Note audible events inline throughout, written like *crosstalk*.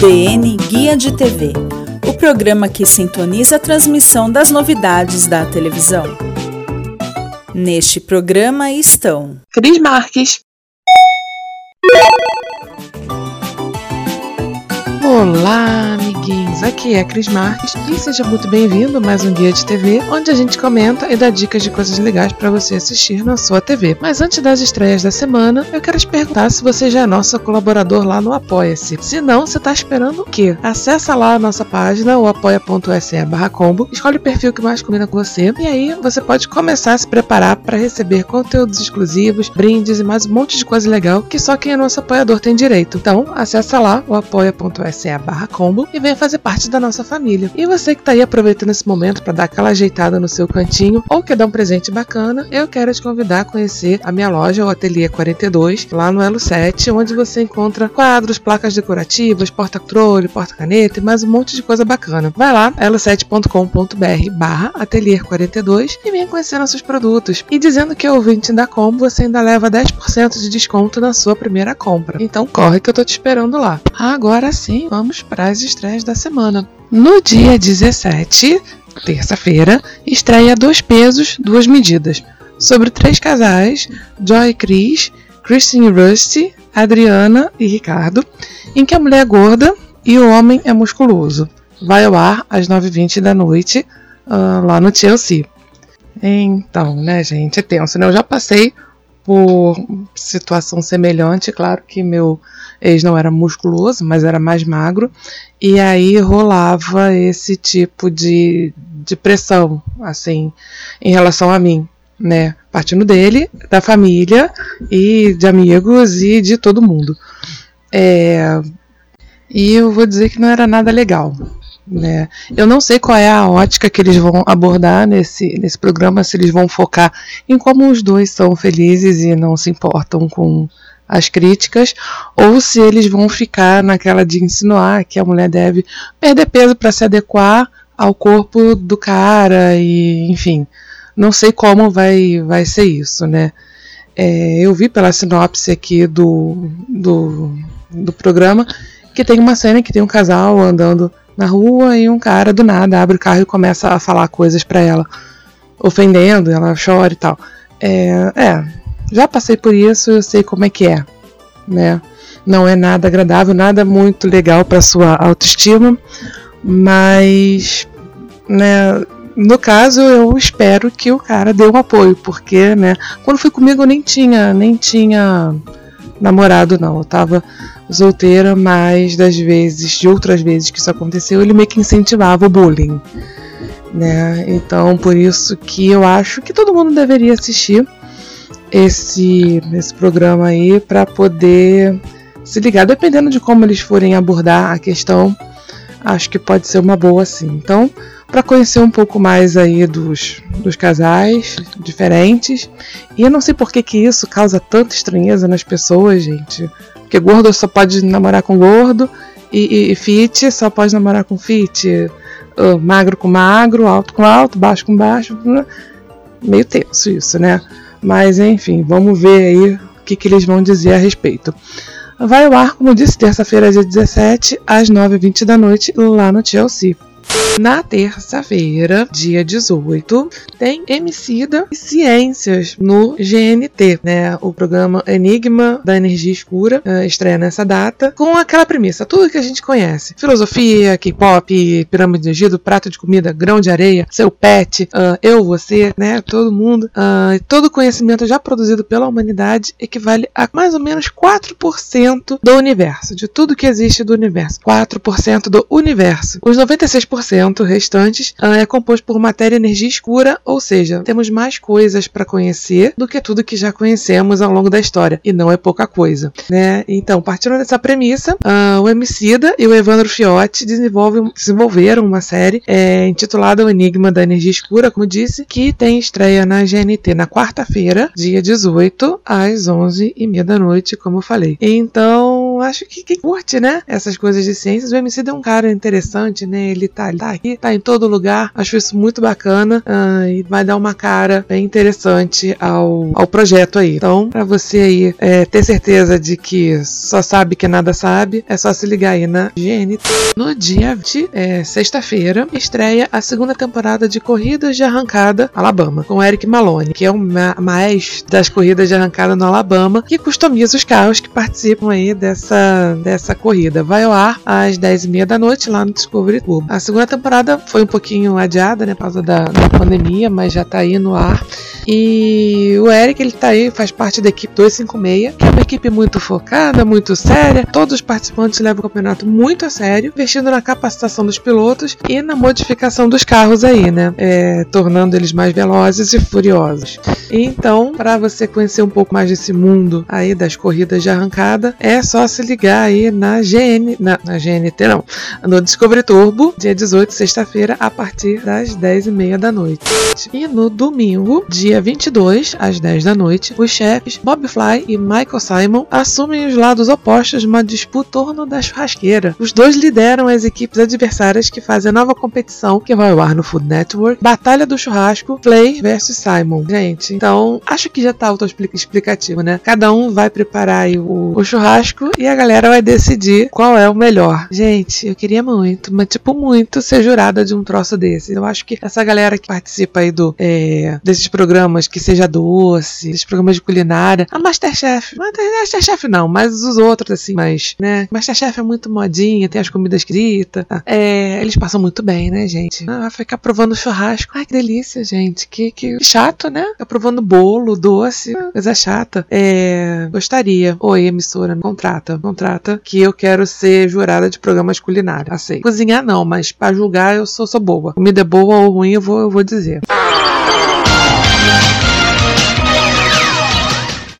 DN Guia de TV o programa que sintoniza a transmissão das novidades da televisão. Neste programa estão Cris Marques. Olá, amiguinhos! Aqui é a Cris Marques e seja muito bem-vindo a mais um Guia de TV, onde a gente comenta e dá dicas de coisas legais para você assistir na sua TV. Mas antes das estreias da semana, eu quero te perguntar se você já é nosso colaborador lá no Apoia-se. Se não, você está esperando o quê? Acesse lá a nossa página, o apoia.se combo, escolhe o perfil que mais combina com você e aí você pode começar a se preparar para receber conteúdos exclusivos, brindes e mais um monte de coisa legal que só quem é nosso apoiador tem direito. Então, acesse lá o apoia.se se barra combo e venha fazer parte da nossa família. E você que está aí aproveitando esse momento para dar aquela ajeitada no seu cantinho ou quer dar um presente bacana, eu quero te convidar a conhecer a minha loja, o Ateliê 42, lá no Elo 7, onde você encontra quadros, placas decorativas, porta-controle, porta-caneta e mais um monte de coisa bacana. Vai lá, elo7.com.br barra Ateliê 42 e venha conhecer nossos produtos. E dizendo que é ouvinte da Combo, você ainda leva 10% de desconto na sua primeira compra. Então corre que eu tô te esperando lá. Agora sim, vamos para as estreias da semana. No dia 17, terça-feira, estreia Dois Pesos, Duas Medidas, sobre três casais, Joy e Chris, Kristen e Rusty, Adriana e Ricardo, em que a mulher é gorda e o homem é musculoso. Vai ao ar às 9h20 da noite, uh, lá no Chelsea. Então, né, gente, é tenso, né? Eu já passei por situação semelhante, claro que meu ex não era musculoso, mas era mais magro, e aí rolava esse tipo de, de pressão, assim, em relação a mim, né? Partindo dele, da família e de amigos e de todo mundo. É, e eu vou dizer que não era nada legal. Né? Eu não sei qual é a ótica que eles vão abordar nesse, nesse programa, se eles vão focar em como os dois são felizes e não se importam com as críticas, ou se eles vão ficar naquela de insinuar que a mulher deve perder peso para se adequar ao corpo do cara e enfim, não sei como vai, vai ser isso, né? É, eu vi pela sinopse aqui do, do, do programa que tem uma cena que tem um casal andando na rua e um cara do nada abre o carro e começa a falar coisas para ela, ofendendo, ela chora e tal. É, é, já passei por isso, eu sei como é que é, né? Não é nada agradável, nada muito legal para sua autoestima, mas, né? No caso, eu espero que o cara dê um apoio, porque, né? Quando foi comigo, eu nem tinha, nem tinha namorado, não. Eu tava solteira, mas das vezes, de outras vezes que isso aconteceu, ele meio que incentivava o bullying. Né? Então, por isso que eu acho que todo mundo deveria assistir esse, esse programa aí para poder se ligar, dependendo de como eles forem abordar a questão, acho que pode ser uma boa sim. Então, para conhecer um pouco mais aí dos, dos casais diferentes, e eu não sei por que, que isso causa tanta estranheza nas pessoas, gente. Porque gordo só pode namorar com gordo, e, e, e fit só pode namorar com fit, uh, magro com magro, alto com alto, baixo com baixo. Meio tenso isso, né? Mas enfim, vamos ver aí o que, que eles vão dizer a respeito. Vai ao ar, como disse, terça-feira, dia 17, às 9h20 da noite, lá no Chelsea. Na terça-feira, dia 18, tem Emicida e Ciências no GNT, né? O programa Enigma da Energia Escura uh, estreia nessa data, com aquela premissa, tudo que a gente conhece: filosofia, K-pop, pirâmide de Egito, prato de comida, grão de areia, seu pet, uh, eu, você, né? Todo mundo. Uh, todo conhecimento já produzido pela humanidade equivale a mais ou menos 4% do universo, de tudo que existe do universo. 4% do universo. Os 96% 20% restantes uh, é composto por matéria e energia escura, ou seja, temos mais coisas para conhecer do que tudo que já conhecemos ao longo da história, e não é pouca coisa, né? Então, partindo dessa premissa, uh, o Emicida e o Evandro Fiotti desenvolveram uma série é, intitulada O Enigma da Energia Escura, como disse, que tem estreia na GNT na quarta-feira, dia 18, às 11h30 da noite, como eu falei. Então, acho que quem curte, né, essas coisas de ciências, o Emicida é um cara interessante, né? Ele tá, ele tá aqui, tá em todo lugar, acho isso muito bacana uh, e vai dar uma cara bem interessante ao, ao projeto aí. Então, para você aí é, ter certeza de que só sabe que nada sabe, é só se ligar aí na GNT. No dia de é, sexta-feira, estreia a segunda temporada de Corridas de Arrancada Alabama, com Eric Malone, que é o maestro das corridas de arrancada no Alabama, que customiza os carros que participam aí dessa, dessa corrida. Vai ao ar às 10h30 da noite lá no Discovery Club. A segunda temporada foi um pouquinho adiada, né, por causa da, da pandemia, mas já tá aí no ar. E o Eric, ele tá aí, faz parte da equipe 256, que é uma equipe muito focada, muito séria. Todos os participantes levam o campeonato muito a sério, investindo na capacitação dos pilotos e na modificação dos carros aí, né? É, tornando eles mais velozes e furiosos. Então, para você conhecer um pouco mais desse mundo aí das corridas de arrancada, é só se ligar aí na GN, na, na GNT não, no Discovery Turbo, dia 18, sexta-feira, a partir das 10h30 da noite. E no domingo, dia 22, às 10 da noite, os chefes Bob Fly e Michael Simon assumem os lados opostos de uma disputa torno da churrasqueira. Os dois lideram as equipes adversárias que fazem a nova competição que vai ao ar no Food Network, Batalha do Churrasco, Flay versus Simon. Gente, então acho que já tá auto-explicativo, né? Cada um vai preparar o, o churrasco e a galera vai decidir qual é o melhor. Gente, eu queria muito, mas tipo muito ser jurada de um troço desse. Eu acho que essa galera que participa aí do é, desses programas, que seja doce, desses programas de culinária, a Masterchef, Masterchef não, mas os outros assim, mas, né? Masterchef é muito modinha, tem as comidas escritas, é, eles passam muito bem, né, gente? Ah, vai ficar provando churrasco, ai que delícia, gente, que, que chato, né? Ficar provando bolo, doce, coisa chata. É, gostaria, oi emissora, contrata, contrata, que eu quero ser jurada de programas culinários, aceito. Cozinhar não, mas para julgar eu sou, sou boa. Comida é boa ou ruim eu vou, eu vou dizer.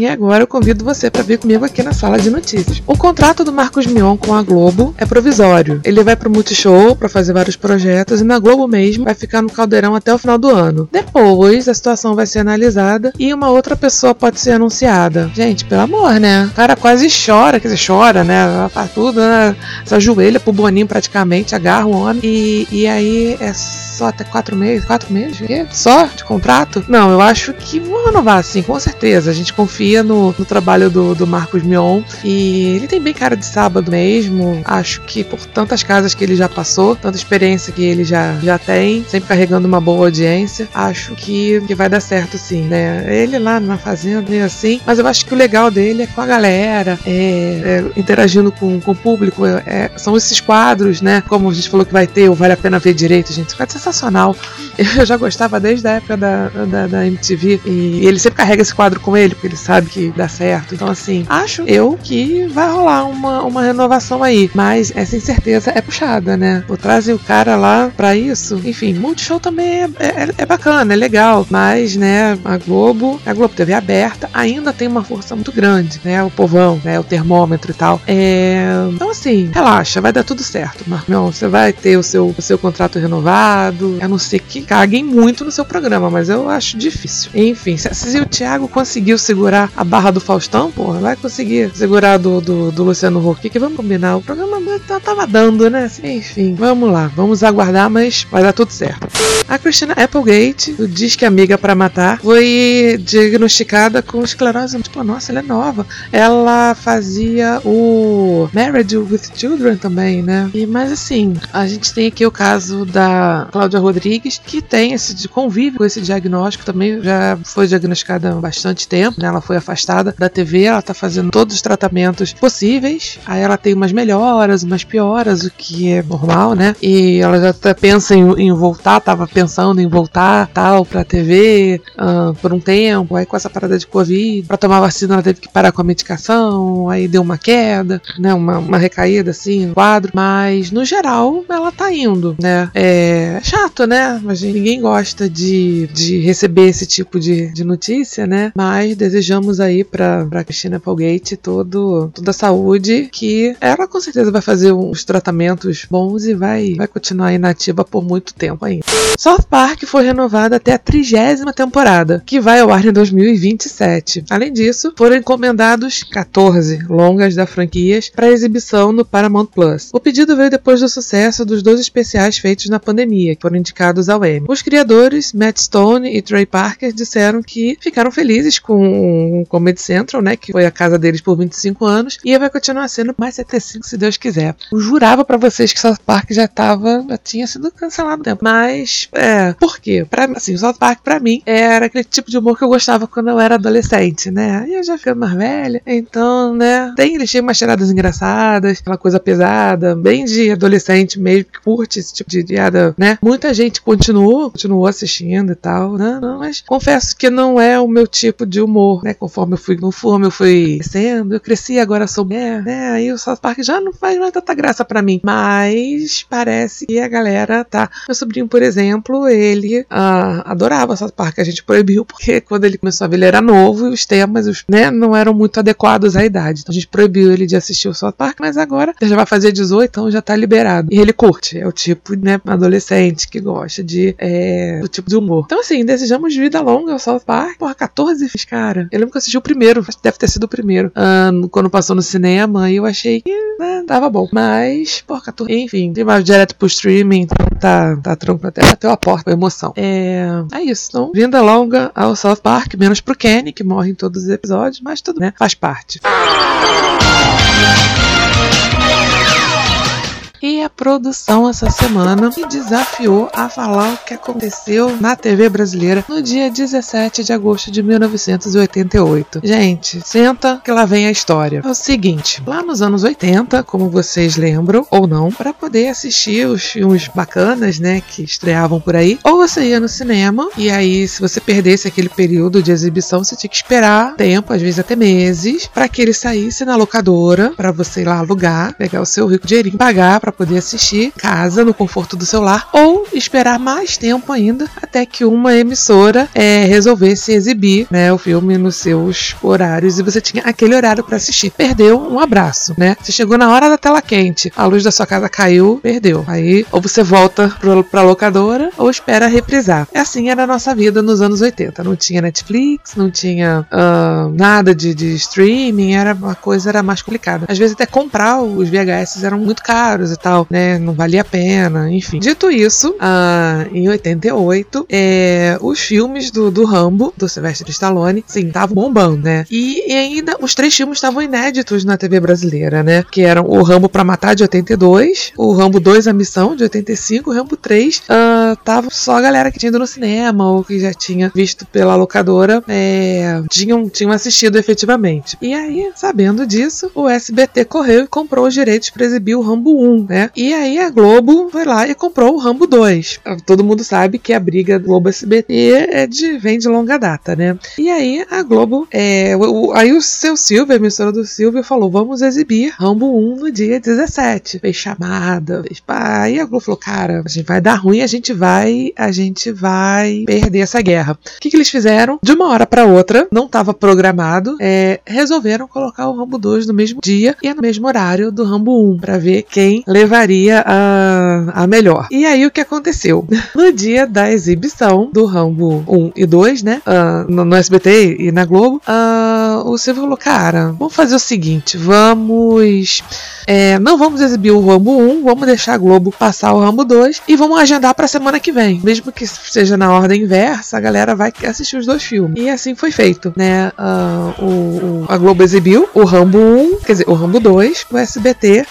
E agora eu convido você para vir comigo aqui na sala de notícias. O contrato do Marcos Mion com a Globo é provisório. Ele vai pro Multishow para fazer vários projetos e na Globo mesmo vai ficar no caldeirão até o final do ano. Depois a situação vai ser analisada e uma outra pessoa pode ser anunciada. Gente, pelo amor, né? O cara quase chora, quer dizer, chora, né? Faz tudo, né? Se ajoelha pro Boninho praticamente, agarra o homem e, e aí é só até quatro meses, quatro meses? Quê? Só de contrato? Não, eu acho que vão renovar, sim, com certeza. A gente confia no, no trabalho do, do Marcos Mion e ele tem bem cara de sábado mesmo. Acho que por tantas casas que ele já passou, tanta experiência que ele já, já tem, sempre carregando uma boa audiência, acho que, que vai dar certo, sim, né? Ele lá na fazenda, meio assim, mas eu acho que o legal dele é com a galera, é, é, interagindo com, com o público, é, são esses quadros, né? Como a gente falou que vai ter, ou vale a pena ver direito, gente. Quadro sensacional. Eu já gostava desde a época da, da, da MTV. E ele sempre carrega esse quadro com ele, porque ele sabe que dá certo. Então, assim, acho eu que vai rolar uma, uma renovação aí. Mas essa incerteza é puxada, né? Vou trazer o cara lá pra isso. Enfim, Multishow também é, é, é bacana, é legal. Mas, né, a Globo, a Globo TV aberta, ainda tem uma força muito grande, né? O povão, né? O termômetro e tal. É... Então, assim, relaxa, vai dar tudo certo, Marmion. Você vai ter o seu, o seu contrato renovado a não ser que caguem muito no seu programa, mas eu acho difícil. Enfim, se, o Thiago conseguiu segurar a barra do Faustão, porra, vai conseguir segurar do, do, do Luciano Huck, que vamos combinar, o programa tava dando, né? Enfim, vamos lá, vamos aguardar, mas vai dar tudo certo. A Christina Applegate, do Disque Amiga para Matar, foi diagnosticada com esclerose. Tipo, nossa, ela é nova. Ela fazia o Married with Children também, né? E, mas assim, a gente tem aqui o caso da Cláudia Rodrigues, que que tem esse convívio com esse diagnóstico também já foi diagnosticada há bastante tempo, né? Ela foi afastada da TV, ela tá fazendo todos os tratamentos possíveis. Aí ela tem umas melhoras, umas pioras, o que é normal, né? E ela já até pensa em, em voltar, tava pensando em voltar tal pra TV uh, por um tempo. Aí com essa parada de Covid, pra tomar vacina ela teve que parar com a medicação, aí deu uma queda, né? Uma, uma recaída assim no quadro. Mas no geral ela tá indo, né? É chato, né? Mas ninguém gosta de, de receber esse tipo de, de notícia, né? Mas desejamos aí pra Cristina Applegate todo, toda a saúde, que ela com certeza vai fazer uns tratamentos bons e vai, vai continuar inativa por muito tempo ainda. South Park foi renovada até a trigésima temporada, que vai ao ar em 2027. Além disso, foram encomendados 14 longas da franquias para exibição no Paramount Plus. O pedido veio depois do sucesso dos dois especiais feitos na pandemia, que foram indicados ao Emmy. Os criadores, Matt Stone e Trey Parker, disseram que ficaram felizes com o Comedy Central, né, que foi a casa deles por 25 anos, e vai continuar sendo mais 75 se Deus quiser. Eu jurava para vocês que South Park já tava, já tinha sido cancelado tempo. Mas, é, por quê? Pra, assim, South Park pra mim era aquele tipo de humor que eu gostava quando eu era adolescente, né? E eu já ficando mais velha, então, né, tem, eles tinham umas tiradas engraçadas, aquela coisa pesada, bem de adolescente mesmo, que curte esse tipo de piada, né? Muita gente continuou, continuou assistindo e tal, né? Não, mas confesso que não é o meu tipo de humor, né? Conforme eu fui, conforme eu fui crescendo, eu cresci, agora sou mulher, né? Aí o South Park já não faz mais tanta graça para mim. Mas parece que a galera tá. Meu sobrinho, por exemplo, ele uh, adorava South Park. A gente proibiu porque quando ele começou a ver, ele era novo e os temas, os, né, não eram muito adequados à idade. Então a gente proibiu ele de assistir o South Park, mas agora ele já vai fazer 18, então já tá liberado. E ele curte. É o tipo, né, adolescente que gosta de é, do tipo de humor. Então, assim, desejamos vida longa ao South Park. Porra, 14 cara. Eu lembro que eu assisti o primeiro, deve ter sido o primeiro, uh, quando passou no cinema, e eu achei que né, tava bom. Mas, porra, 14. Enfim, tem mais direto pro streaming, então tá, tá tranquilo até bateu a porta com emoção. É, é isso. Então, vinda longa ao South Park, menos pro Kenny, que morre em todos os episódios, mas tudo, né? Faz parte. E a produção essa semana me desafiou a falar o que aconteceu na TV brasileira no dia 17 de agosto de 1988. Gente, senta que lá vem a história. É o seguinte, lá nos anos 80, como vocês lembram ou não, para poder assistir os filmes bacanas, né, que estreavam por aí, ou você ia no cinema e aí se você perdesse aquele período de exibição, você tinha que esperar tempo, às vezes até meses, para que ele saísse na locadora, para você ir lá alugar, pegar o seu rico dinheirinho, pagar para poder assistir casa no conforto do seu lar ou esperar mais tempo ainda até que uma emissora é, resolvesse exibir né, o filme nos seus horários e você tinha aquele horário para assistir. Perdeu um abraço, né? Você chegou na hora da tela quente, a luz da sua casa caiu, perdeu. Aí ou você volta pro, pra locadora ou espera reprisar. É assim era a nossa vida nos anos 80. Não tinha Netflix, não tinha uh, nada de, de streaming, era uma coisa era mais complicada. Às vezes até comprar os VHS eram muito caros tal, né? Não valia a pena, enfim. Dito isso, uh, em 88, é, os filmes do, do Rambo, do Sylvester Stallone, sim, estavam bombando, né? E, e, ainda os três filmes estavam inéditos na TV brasileira, né? Que eram o Rambo pra Matar de 82, o Rambo 2 A Missão de 85, o Rambo 3 uh, tava só a galera que tinha ido no cinema ou que já tinha visto pela locadora é, tinham, tinham assistido efetivamente. E aí, sabendo disso, o SBT correu e comprou os direitos para exibir o Rambo 1, né? E aí a Globo foi lá e comprou o Rambo 2. Todo mundo sabe que a briga Globo SBT é de, vem de longa data, né? E aí a Globo, é, o, aí o seu Silvio, a emissora do Silvio, falou: vamos exibir Rambo 1 no dia 17. Fez chamada, fez pá. Aí a Globo falou: cara, a gente vai dar ruim, a gente vai, a gente vai perder essa guerra. O que, que eles fizeram? De uma hora para outra, não estava programado, é, resolveram colocar o Rambo 2 no mesmo dia e no mesmo horário do Rambo 1 para ver quem levaria a, a melhor. E aí o que aconteceu? No dia da exibição do Rambo 1 e 2, né? Uh, no, no, SBT e na Globo, uh, o Silvio falou: cara, vamos fazer o seguinte, vamos. É, não vamos exibir o Rambo 1, vamos deixar a Globo passar o Rambo 2 e vamos agendar pra semana que vem. Mesmo que seja na ordem inversa, a galera vai assistir os dois filmes. E assim foi feito, né? Uh, o, o, a Globo exibiu o Rambo 1, quer dizer, o Rambo 2, o SBT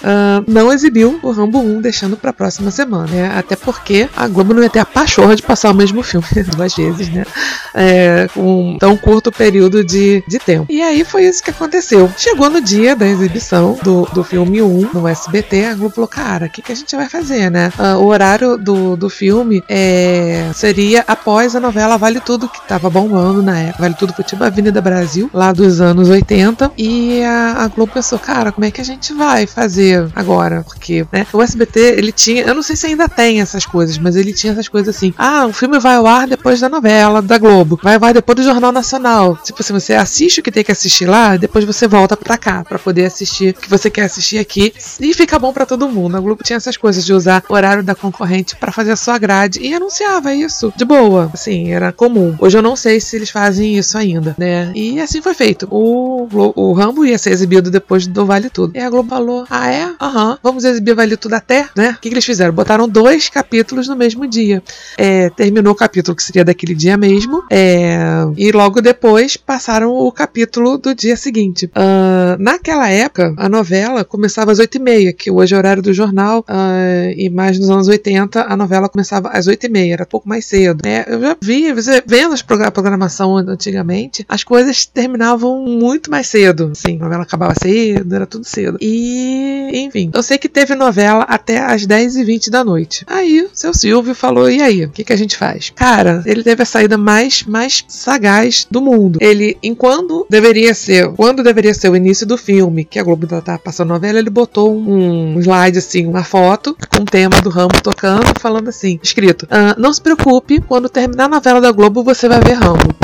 não exibiu o Rambo 1, deixando pra próxima semana, né? Até porque a Globo não ia ter a pachorra de passar o mesmo filme *laughs* duas vezes, né? É, com um tão curto período de, de tempo. E aí foi isso que aconteceu. Chegou no dia da exibição do, do filme 1 no SBT, a Globo falou, cara, o que, que a gente vai fazer, né? Uh, o horário do, do filme é, seria após a novela Vale Tudo, que tava bombando na época. Vale Tudo foi tipo Avenida Brasil, lá dos anos 80. E a, a Globo pensou, cara, como é que a gente vai fazer agora? Porque, né, o SBT, ele tinha, eu não sei se ainda tem essas coisas, mas ele tinha essas coisas assim, ah, o filme vai ao ar depois da novela, da Globo, vai ao ar depois do Jornal Nacional. Tipo assim, você assiste o que tem que assistir lá, depois você volta pra cá, pra poder assistir o que você quer assistir aqui, e fica bom para todo mundo. A Globo tinha essas coisas de usar horário da concorrente para fazer a sua grade, e anunciava isso, de boa, assim, era comum. Hoje eu não sei se eles fazem isso ainda, né, e assim foi feito. O, o Rambo ia ser exibido depois do Vale Tudo. E a Globo falou: Ah, é? Aham, uhum. vamos exibir Vale Tudo até, né? O que, que eles fizeram? Botaram dois capítulos no mesmo dia. É, terminou o capítulo que seria daquele dia mesmo, é, e logo depois passaram o capítulo do dia seguinte. Uh, naquela época, a novela começava às 8h30, que hoje é o horário do jornal, uh, e mais nos anos 80, a novela começava às 8h30, era pouco mais cedo. É, eu já vi, vendo a programação antigamente, as coisas terminavam muito mais cedo. Sim, a novela acabava cedo, era tudo cedo. E, enfim, eu sei que teve novela até às 10h20 da noite. Aí, seu Silvio falou: e aí, o que, que a gente faz? Cara, ele teve a saída mais, mais sagaz do mundo. Ele, enquanto deveria ser, quando deveria ser o início do filme, que a Globo tá passando novela, ele botou um slide, assim, uma foto com o tema do Rambo tocando, falando assim, escrito: ah, Não se preocupe, quando terminar a novela da Globo, você vai ver Rambo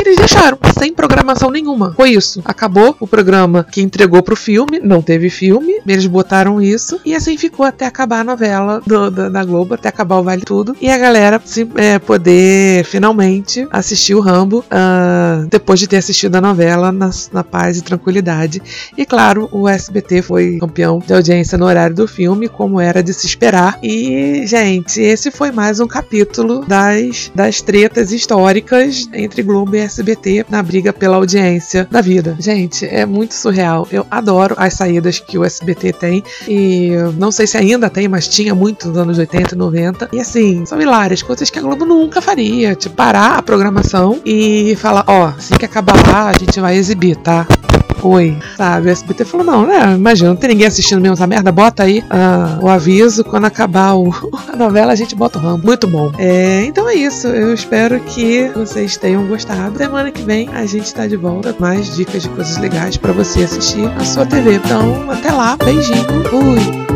eles deixaram, sem programação nenhuma. Foi isso. Acabou o programa que entregou pro filme, não teve filme, eles botaram isso, e assim ficou até acabar a novela do, da, da, Globo, até acabar o Vale Tudo, e a galera se, é, poder finalmente assistir o Rambo uh, depois de ter assistido a novela na, na paz e tranquilidade. E claro, o SBT foi campeão de audiência no horário do filme, como era de se esperar. E, gente, esse foi mais um capítulo das, das tretas históricas entre Globo e SBT na briga pela audiência da vida. Gente, é muito surreal. Eu adoro as saídas que o SBT tem e não sei se ainda tem, mas tinha muito nos anos 80 e 90. E assim, são hilárias, coisas que a Globo nunca faria. Tipo, parar a programação e falar: ó, oh, assim que acabar, a gente vai exibir, tá? Oi, sabe? O SBT falou: não, né? Imagina, não tem ninguém assistindo mesmo essa merda, bota aí uh, o aviso. Quando acabar o, *laughs* a novela, a gente bota o ramo. Muito bom. É, então é isso. Eu espero que vocês tenham gostado. Semana que vem a gente tá de volta mais dicas de coisas legais para você assistir na sua TV. Então, até lá. Beijinho. Fui.